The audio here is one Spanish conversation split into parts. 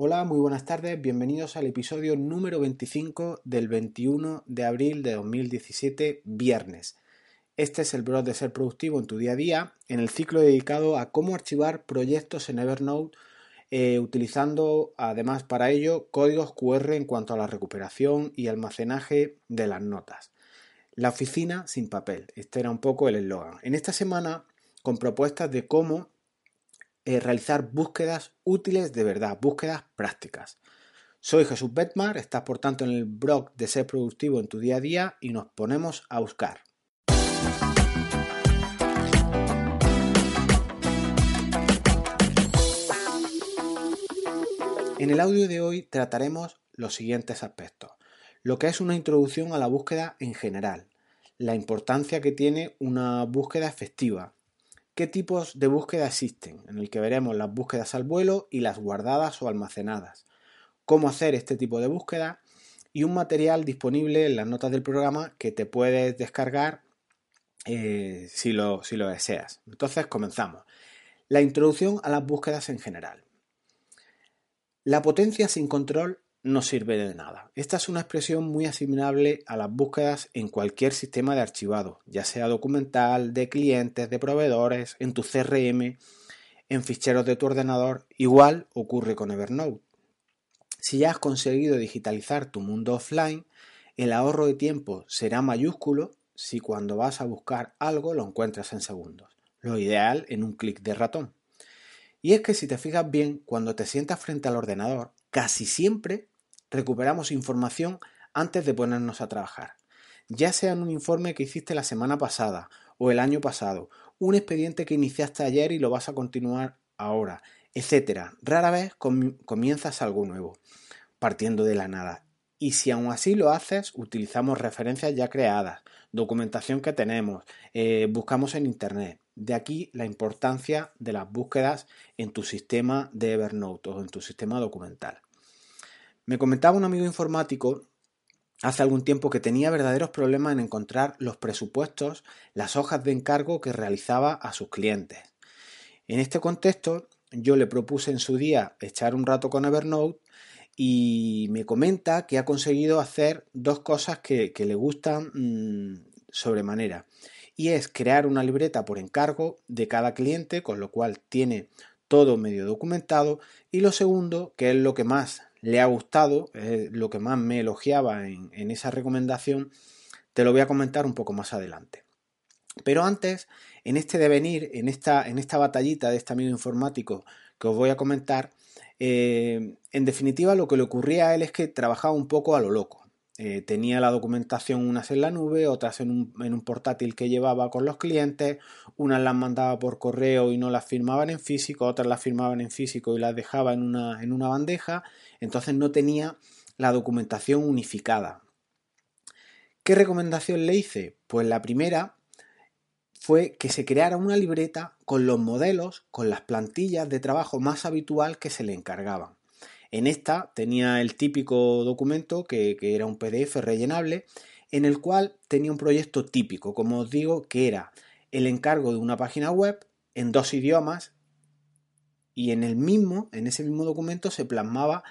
Hola, muy buenas tardes, bienvenidos al episodio número 25 del 21 de abril de 2017, viernes. Este es el blog de Ser Productivo en tu día a día, en el ciclo dedicado a cómo archivar proyectos en Evernote, eh, utilizando además para ello códigos QR en cuanto a la recuperación y almacenaje de las notas. La oficina sin papel, este era un poco el eslogan. En esta semana, con propuestas de cómo eh, realizar búsquedas útiles de verdad, búsquedas prácticas. Soy Jesús Betmar, estás por tanto en el blog de Ser Productivo en tu día a día y nos ponemos a buscar. En el audio de hoy trataremos los siguientes aspectos. Lo que es una introducción a la búsqueda en general, la importancia que tiene una búsqueda efectiva, qué tipos de búsqueda existen, en el que veremos las búsquedas al vuelo y las guardadas o almacenadas, cómo hacer este tipo de búsqueda y un material disponible en las notas del programa que te puedes descargar eh, si, lo, si lo deseas. Entonces comenzamos. La introducción a las búsquedas en general. La potencia sin control no sirve de nada. Esta es una expresión muy asimilable a las búsquedas en cualquier sistema de archivado, ya sea documental, de clientes, de proveedores, en tu CRM, en ficheros de tu ordenador. Igual ocurre con Evernote. Si ya has conseguido digitalizar tu mundo offline, el ahorro de tiempo será mayúsculo si cuando vas a buscar algo lo encuentras en segundos. Lo ideal en un clic de ratón. Y es que si te fijas bien, cuando te sientas frente al ordenador, casi siempre recuperamos información antes de ponernos a trabajar. Ya sea en un informe que hiciste la semana pasada o el año pasado, un expediente que iniciaste ayer y lo vas a continuar ahora, etc. Rara vez comienzas algo nuevo, partiendo de la nada. Y si aún así lo haces, utilizamos referencias ya creadas, documentación que tenemos, eh, buscamos en Internet. De aquí la importancia de las búsquedas en tu sistema de Evernote o en tu sistema documental. Me comentaba un amigo informático hace algún tiempo que tenía verdaderos problemas en encontrar los presupuestos, las hojas de encargo que realizaba a sus clientes. En este contexto, yo le propuse en su día echar un rato con Evernote y me comenta que ha conseguido hacer dos cosas que, le gustan mm, sobremanera. Y es crear una libreta por encargo de cada cliente, con lo cual tiene todo medio documentado. Y lo segundo, que es lo que más le ha gustado, lo que más me elogiaba en, esa recomendación, te lo voy a comentar un poco más adelante. Pero antes, en este devenir, en esta, en esta batallita de este amigo informático que os voy a comentar, eh, en definitiva lo que le ocurría a él es que trabajaba un poco a lo loco. Eh, tenía la documentación unas en la nube, otras en un, portátil que llevaba con los clientes, unas las mandaba por correo y no las firmaban en físico, otras las firmaban en físico y las dejaba en una, en una bandeja, entonces no tenía la documentación unificada. ¿Qué recomendación le hice? Pues la primera fue que se creara una libreta con los modelos, con las plantillas de trabajo más habitual que se le encargaban. En esta tenía el típico documento que, era un PDF rellenable en el cual tenía un proyecto típico, como os digo, que era el encargo de una página web en dos idiomas y en el mismo, en ese mismo documento se plasmaba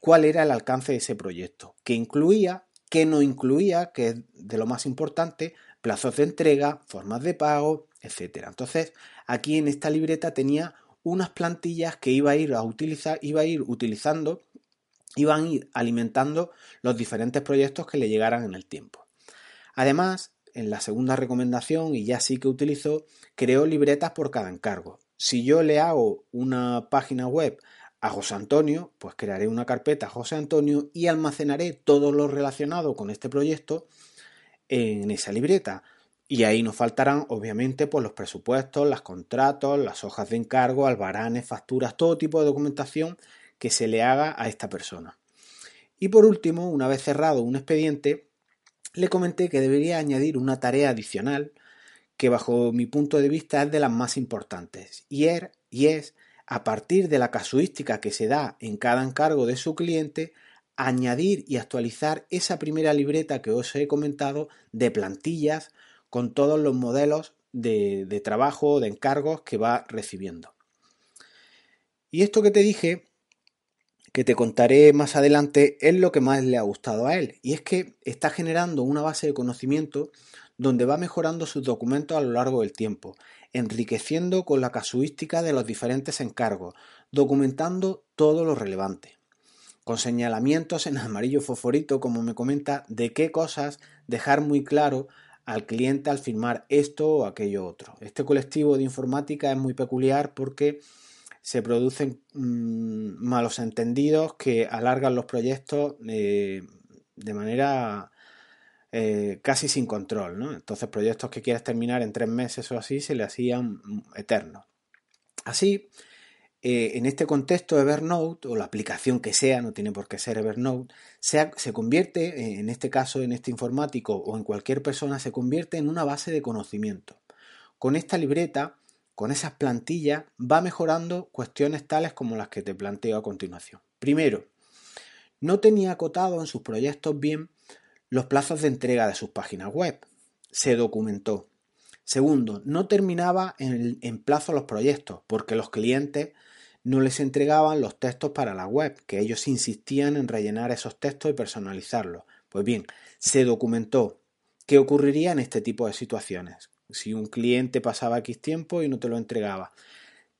cuál era el alcance de ese proyecto, que incluía, que no incluía, que es de lo más importante, plazos de entrega, formas de pago, etc. Entonces, aquí en esta libreta tenía unas plantillas que iba a ir a utilizar, iba a ir utilizando, iban a ir alimentando los diferentes proyectos que le llegaran en el tiempo. Además, en la segunda recomendación, y ya sí que utilizo, creo libretas por cada encargo. Si yo le hago una página web a José Antonio, pues crearé una carpeta José Antonio y almacenaré todo lo relacionado con este proyecto en esa libreta. Y ahí nos faltarán, obviamente, pues los presupuestos, los contratos, las hojas de encargo, albaranes, facturas, todo tipo de documentación que se le haga a esta persona. Y por último, una vez cerrado un expediente, le comenté que debería añadir una tarea adicional que bajo mi punto de vista es de las más importantes y er, es, a partir de la casuística que se da en cada encargo de su cliente, añadir y actualizar esa primera libreta que os he comentado de plantillas con todos los modelos de, de trabajo, de encargos que va recibiendo. Y esto que te dije que te contaré más adelante es lo que más le ha gustado a él. Y es que está generando una base de conocimiento donde va mejorando sus documentos a lo largo del tiempo, enriqueciendo con la casuística de los diferentes encargos, documentando todo lo relevante, con señalamientos en amarillo fosforito, como me comenta, de qué cosas dejar muy claro al cliente al firmar esto o aquello otro. Este colectivo de informática es muy peculiar porque se producen mm, malos entendidos que alargan los proyectos eh, de manera eh, casi sin control. Entonces proyectos que quieres terminar en tres meses o así se le hacían eternos. Así, eh, en este contexto Evernote o la aplicación que sea, no tiene por qué ser Evernote, se convierte, en este caso en este informático o en cualquier persona, se convierte en una base de conocimiento. Con esta libreta, con esas plantillas, va mejorando cuestiones tales como las que te planteo a continuación. Primero, no tenía acotado en sus proyectos bien los plazos de entrega de sus páginas web. Se documentó. Segundo, no terminaba en, plazo los proyectos porque los clientes no les entregaban los textos para la web, que ellos insistían en rellenar esos textos y personalizarlos. Pues bien, se documentó qué ocurriría en este tipo de situaciones, si un cliente pasaba X tiempo y no te lo entregaba.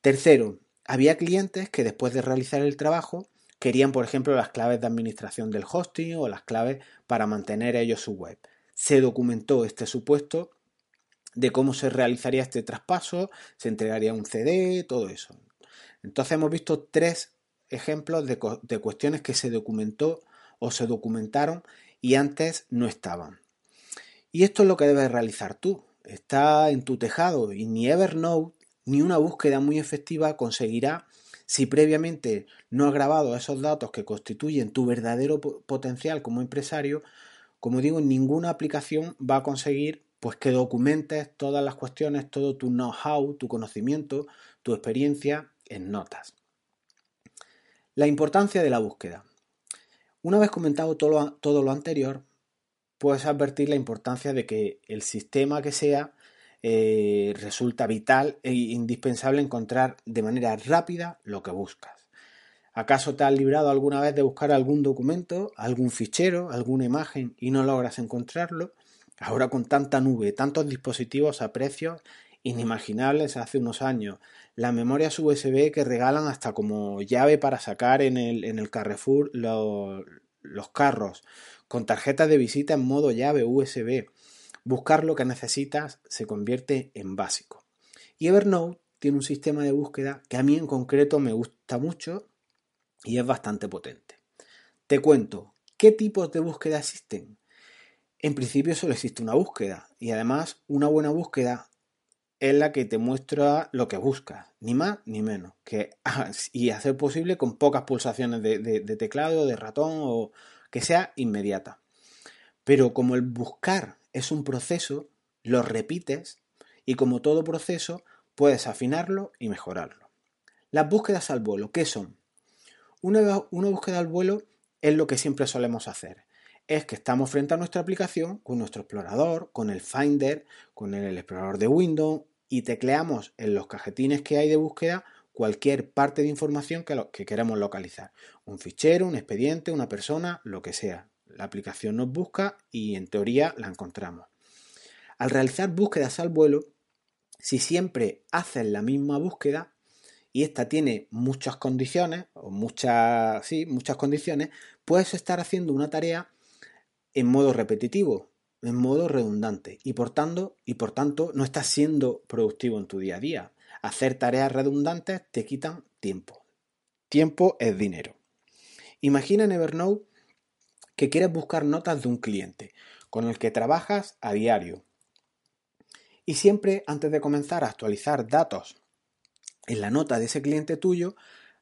Tercero, había clientes que después de realizar el trabajo querían, por ejemplo, las claves de administración del hosting o las claves para mantener ellos su web. Se documentó este supuesto de cómo se realizaría este traspaso, se entregaría un CD, todo eso. Entonces hemos visto tres ejemplos de, de cuestiones que se documentó o se documentaron y antes no estaban. Y esto es lo que debes realizar tú. Está en tu tejado y ni Evernote ni una búsqueda muy efectiva conseguirá si previamente no has grabado esos datos que constituyen tu verdadero potencial como empresario, como digo, ninguna aplicación va a conseguir pues que documentes todas las cuestiones, todo tu know-how, tu conocimiento, tu experiencia en notas. La importancia de la búsqueda. Una vez comentado todo lo, todo lo anterior, puedes advertir la importancia de que el sistema que sea eh, resulta vital e indispensable encontrar de manera rápida lo que buscas. ¿Acaso te has librado alguna vez de buscar algún documento, algún fichero, alguna imagen y no logras encontrarlo? Ahora con tanta nube, tantos dispositivos a precios inimaginables hace unos años, las memorias USB que regalan hasta como llave para sacar en el, en el Carrefour los carros, con tarjetas de visita en modo llave USB, Buscar lo que necesitas se convierte en básico. Y Evernote tiene un sistema de búsqueda que a mí en concreto me gusta mucho y es bastante potente. Te cuento, ¿qué tipos de búsqueda existen? En principio solo existe una búsqueda y además una buena búsqueda es la que te muestra lo que buscas, ni más ni menos, que, y hacer posible con pocas pulsaciones de, de teclado, de ratón o que sea inmediata. Pero como el buscar es un proceso, lo repites y como todo proceso puedes afinarlo y mejorarlo. Las búsquedas al vuelo, ¿qué son? Una búsqueda al vuelo es lo que siempre solemos hacer. Es que estamos frente a nuestra aplicación con nuestro explorador, con el Finder, con el explorador de Windows y tecleamos en los cajetines que hay de búsqueda cualquier parte de información que, que queremos localizar. Un fichero, un expediente, una persona, lo que sea. La aplicación nos busca y en teoría la encontramos. Al realizar búsquedas al vuelo, si siempre haces la misma búsqueda y esta tiene muchas condiciones o muchas, sí, muchas condiciones, puedes estar haciendo una tarea en modo repetitivo, en modo redundante y por tanto, no estás siendo productivo en tu día a día. Hacer tareas redundantes te quitan tiempo. Tiempo es dinero. Imagina en Evernote que quieres buscar notas de un cliente con el que trabajas a diario. Y siempre antes de comenzar a actualizar datos en la nota de ese cliente tuyo,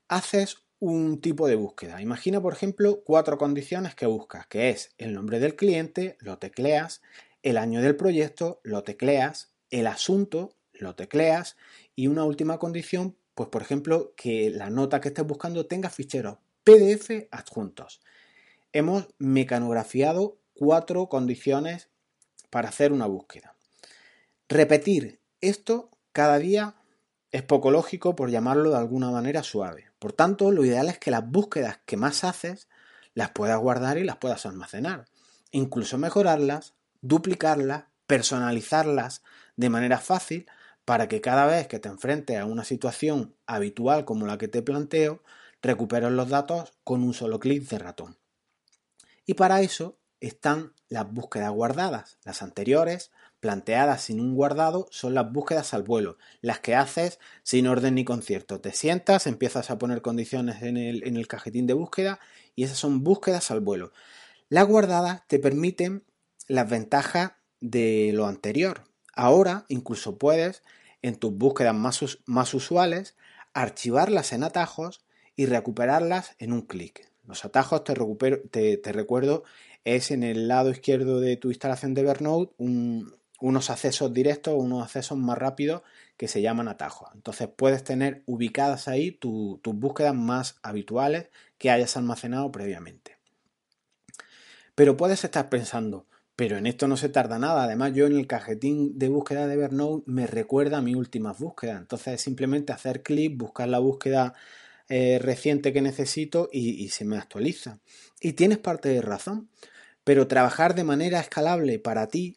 haces un tipo de búsqueda. Imagina, por ejemplo, cuatro condiciones que buscas, que es el nombre del cliente, lo tecleas, el año del proyecto, lo tecleas, el asunto, lo tecleas y una última condición, pues por ejemplo, que la nota que estés buscando tenga ficheros PDF adjuntos hemos mecanografiado cuatro condiciones para hacer una búsqueda. Repetir esto cada día es poco lógico por llamarlo de alguna manera suave. Por tanto, lo ideal es que las búsquedas que más haces las puedas guardar y las puedas almacenar. Incluso mejorarlas, duplicarlas, personalizarlas de manera fácil para que cada vez que te enfrentes a una situación habitual como la que te planteo, recuperes los datos con un solo clic de ratón. Y para eso están las búsquedas guardadas. Las anteriores, planteadas sin un guardado, son las búsquedas al vuelo, las que haces sin orden ni concierto. Te sientas, empiezas a poner condiciones en el, en el cajetín de búsqueda y esas son búsquedas al vuelo. Las guardadas te permiten las ventajas de lo anterior. Ahora incluso puedes, en tus búsquedas más, más usuales, archivarlas en atajos y recuperarlas en un clic. Los atajos, te, recupero, te, recuerdo, es en el lado izquierdo de tu instalación de Evernote unos accesos directos, unos accesos más rápidos que se llaman atajos. Entonces puedes tener ubicadas ahí tus búsquedas más habituales que hayas almacenado previamente. Pero puedes estar pensando, pero en esto no se tarda nada. Además, yo en el cajetín de búsqueda de Evernote me recuerda a mis últimas búsquedas. Entonces es simplemente hacer clic, buscar la búsqueda eh, reciente que necesito y, se me actualiza. Y tienes parte de razón, pero trabajar de manera escalable para ti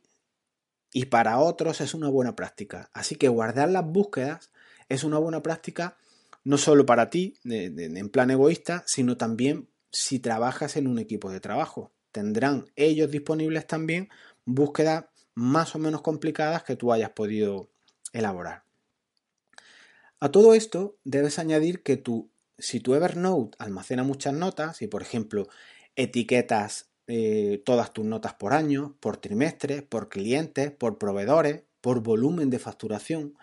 y para otros es una buena práctica. Así que guardar las búsquedas es una buena práctica no solo para ti, en plan egoísta, sino también si trabajas en un equipo de trabajo. Tendrán ellos disponibles también búsquedas más o menos complicadas que tú hayas podido elaborar. A todo esto debes añadir que tu si tu Evernote almacena muchas notas y, por ejemplo, etiquetas eh, todas tus notas por año, por trimestre, por clientes, por proveedores, por volumen de facturación,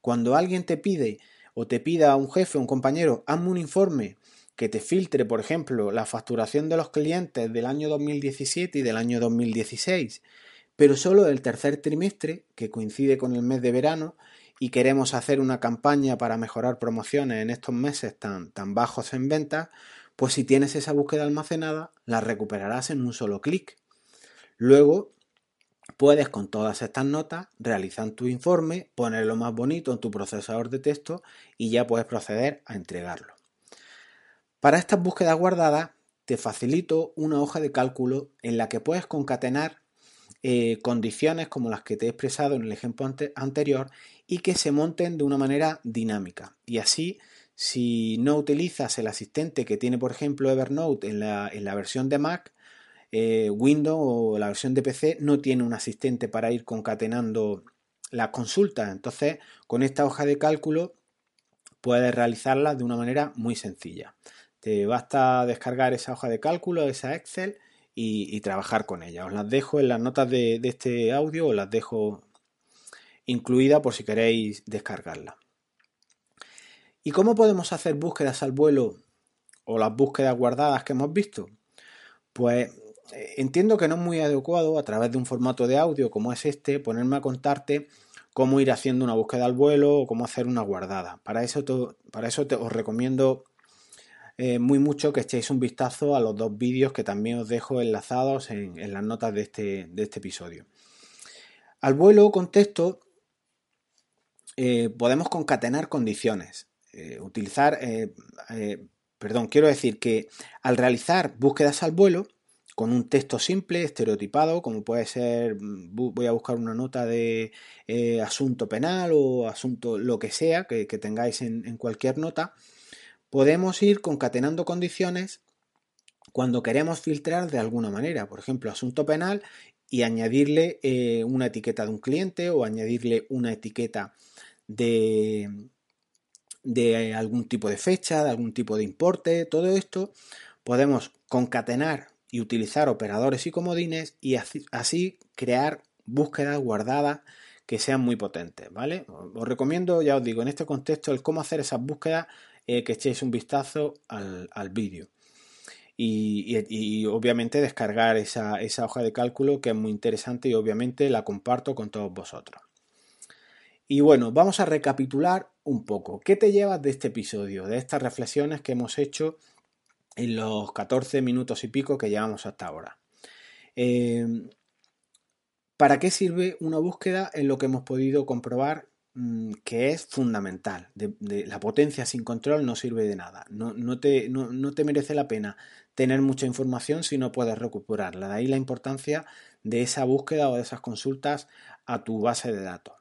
cuando alguien te pide o te pida a un jefe un compañero, hazme un informe que te filtre, por ejemplo, la facturación de los clientes del año 2017 y del año 2016, pero solo del tercer trimestre, que coincide con el mes de verano, y queremos hacer una campaña para mejorar promociones en estos meses tan, tan bajos en ventas, pues si tienes esa búsqueda almacenada, la recuperarás en un solo clic. Luego, puedes con todas estas notas realizar tu informe, ponerlo más bonito en tu procesador de texto y ya puedes proceder a entregarlo. Para estas búsquedas guardadas, te facilito una hoja de cálculo en la que puedes concatenar eh, condiciones como las que te he expresado en el ejemplo anterior y que se monten de una manera dinámica. Y así, si no utilizas el asistente que tiene, por ejemplo, Evernote en la, versión de Mac, eh, Windows o la versión de PC no tiene un asistente para ir concatenando las consultas. Entonces, con esta hoja de cálculo puedes realizarlas de una manera muy sencilla. Te basta descargar esa hoja de cálculo, esa Excel, y, trabajar con ella. Os las dejo en las notas de, de este audio, os las dejo incluida por si queréis descargarla. ¿Y cómo podemos hacer búsquedas al vuelo o las búsquedas guardadas que hemos visto? Pues eh, entiendo que no es muy adecuado a través de un formato de audio como es este ponerme a contarte cómo ir haciendo una búsqueda al vuelo o cómo hacer una guardada. Para eso, para eso os recomiendo eh, muy mucho que echéis un vistazo a los dos vídeos que también os dejo enlazados en, las notas de este, de este episodio. Al vuelo con texto eh, podemos concatenar condiciones. Eh, utilizar, eh, perdón, quiero decir que al realizar búsquedas al vuelo, con un texto simple, estereotipado, como puede ser, mm, voy a buscar una nota de asunto penal o asunto lo que sea que, tengáis en, cualquier nota, podemos ir concatenando condiciones cuando queremos filtrar de alguna manera, por ejemplo, asunto penal y añadirle una etiqueta de un cliente o añadirle una etiqueta de, de algún tipo de fecha, de algún tipo de importe, todo esto podemos concatenar y utilizar operadores y comodines y así, crear búsquedas guardadas que sean muy potentes, ¿vale? Os recomiendo, ya os digo, en este contexto el cómo hacer esas búsquedas, eh, que echéis un vistazo al, vídeo. Y, obviamente descargar esa, esa hoja de cálculo que es muy interesante y obviamente la comparto con todos vosotros. Y bueno, vamos a recapitular un poco. ¿Qué te llevas de este episodio, de estas reflexiones que hemos hecho en los 14 minutos y pico que llevamos hasta ahora? Em, ¿Para qué sirve una búsqueda en lo que hemos podido comprobar mm, que es fundamental. la potencia sin control no sirve de nada. No, te, no, te, merece la pena tener mucha información si no puedes recuperarla. De ahí la importancia de esa búsqueda o de esas consultas a tu base de datos.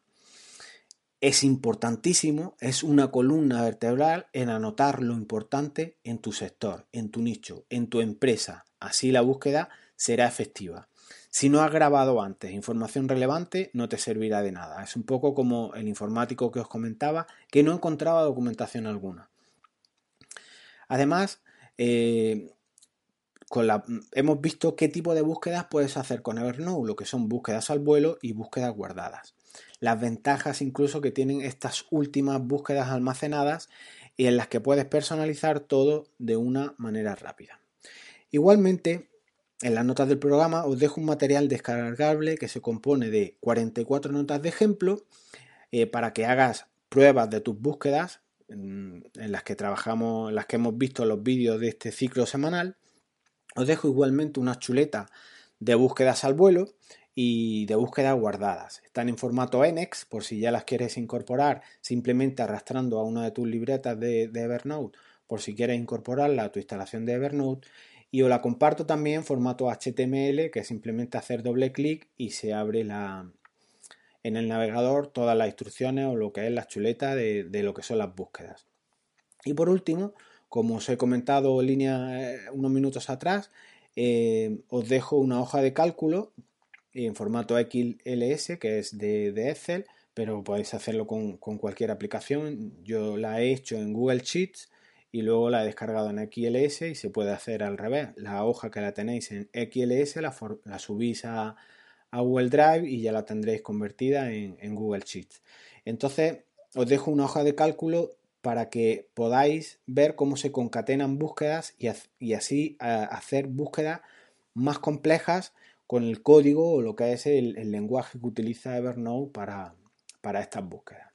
Es importantísimo, es una columna vertebral en anotar lo importante en tu sector, en tu nicho, en tu empresa. Así la búsqueda será efectiva. Si no has grabado antes información relevante, no te servirá de nada. Es un poco como el informático que os comentaba, que no encontraba documentación alguna. Además, eh, hemos visto qué tipo de búsquedas puedes hacer con Evernote, lo que son búsquedas al vuelo y búsquedas guardadas. Las ventajas incluso que tienen estas últimas búsquedas almacenadas y en las que puedes personalizar todo de una manera rápida. Igualmente, en las notas del programa os dejo un material descargable que se compone de 44 notas de ejemplo eh, para que hagas pruebas de tus búsquedas en, las que trabajamos, en las que hemos visto los vídeos de este ciclo semanal. Os dejo igualmente una chuleta de búsquedas al vuelo y de búsquedas guardadas. Están en formato NX por si ya las quieres incorporar simplemente arrastrando a una de tus libretas de, Evernote por si quieres incorporarla a tu instalación de Evernote y os la comparto también en formato HTML, que es simplemente hacer doble clic y se abre la, en el navegador todas las instrucciones o lo que es la chuleta de, lo que son las búsquedas. Y por último, como os he comentado en línea eh, unos minutos atrás, eh, os dejo una hoja de cálculo en formato XLS, que es de, Excel, pero podéis hacerlo con, con, cualquier aplicación. Yo la he hecho en Google Sheets y luego la he descargado en XLS y se puede hacer al revés. La hoja que la tenéis en XLS la, subís a, Google Drive y ya la tendréis convertida en, Google Sheets. Entonces os dejo una hoja de cálculo para que podáis ver cómo se concatenan búsquedas y, así hacer búsquedas más complejas con el código o lo que es el, lenguaje que utiliza Evernote para, para estas búsquedas.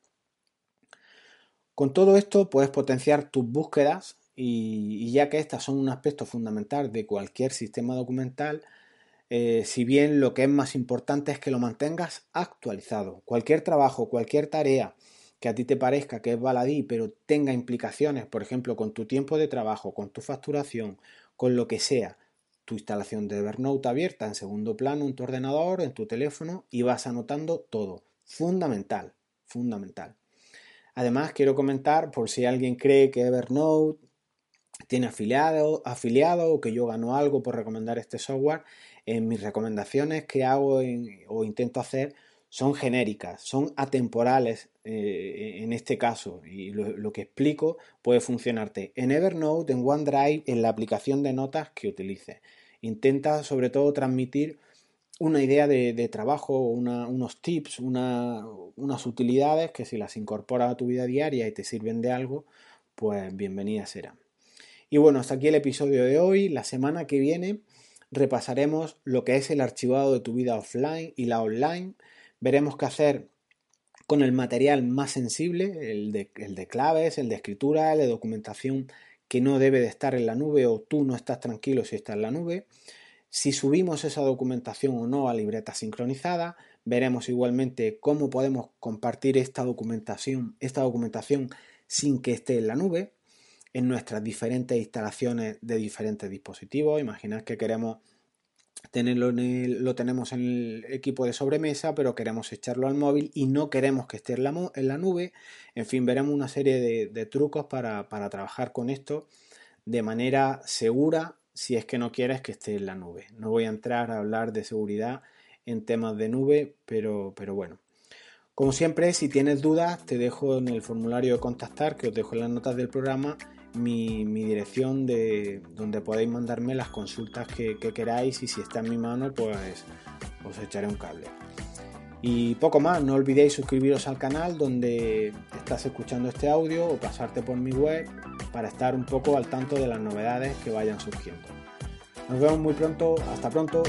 Con todo esto puedes potenciar tus búsquedas y, ya que estas son un aspecto fundamental de cualquier sistema documental, eh, si bien lo que es más importante es que lo mantengas actualizado. Cualquier trabajo, cualquier tarea que a ti te parezca que es baladí, pero tenga implicaciones, por ejemplo, con tu tiempo de trabajo, con tu facturación, con lo que sea, tu instalación de Evernote abierta en segundo plano en tu ordenador, en tu teléfono y vas anotando todo. Fundamental, fundamental. Además, quiero comentar por si alguien cree que Evernote tiene afiliado, afiliado o que yo gano algo por recomendar este software, en mis recomendaciones que hago o intento hacer son genéricas, son atemporales eh, en este caso y lo, que explico puede funcionarte en Evernote, en OneDrive, en la aplicación de notas que utilices. Intenta sobre todo transmitir una idea de, trabajo, unos tips, unas utilidades que si las incorporas a tu vida diaria y te sirven de algo, pues bienvenidas serán. Y bueno, hasta aquí el episodio de hoy. La semana que viene repasaremos lo que es el archivado de tu vida offline y la online. Veremos qué hacer con el material más sensible, el de, el de claves, el de escritura, el de documentación que no debe de estar en la nube o tú no estás tranquilo si está en la nube. Si subimos esa documentación o no a libreta sincronizada, veremos igualmente cómo podemos compartir esta documentación, esta documentación sin que esté en la nube, en nuestras diferentes instalaciones de diferentes dispositivos. Imaginad que queremos tenerlo lo tenemos en el equipo de sobremesa, pero queremos echarlo al móvil y no queremos que esté en la, nube. En fin, veremos una serie de, de trucos para, para trabajar con esto de manera segura si es que no quieres que esté en la nube. No voy a entrar a hablar de seguridad en temas de nube, pero, pero bueno. Como siempre, si tienes dudas, te dejo en el formulario de contactar, que os dejo en las notas del programa, mi, dirección de donde podéis mandarme las consultas que, que, queráis y si está en mi mano, pues os echaré un cable. Y poco más, no olvidéis suscribiros al canal donde estás escuchando este audio o pasarte por mi web para estar un poco al tanto de las novedades que vayan surgiendo. Nos vemos muy pronto, hasta pronto.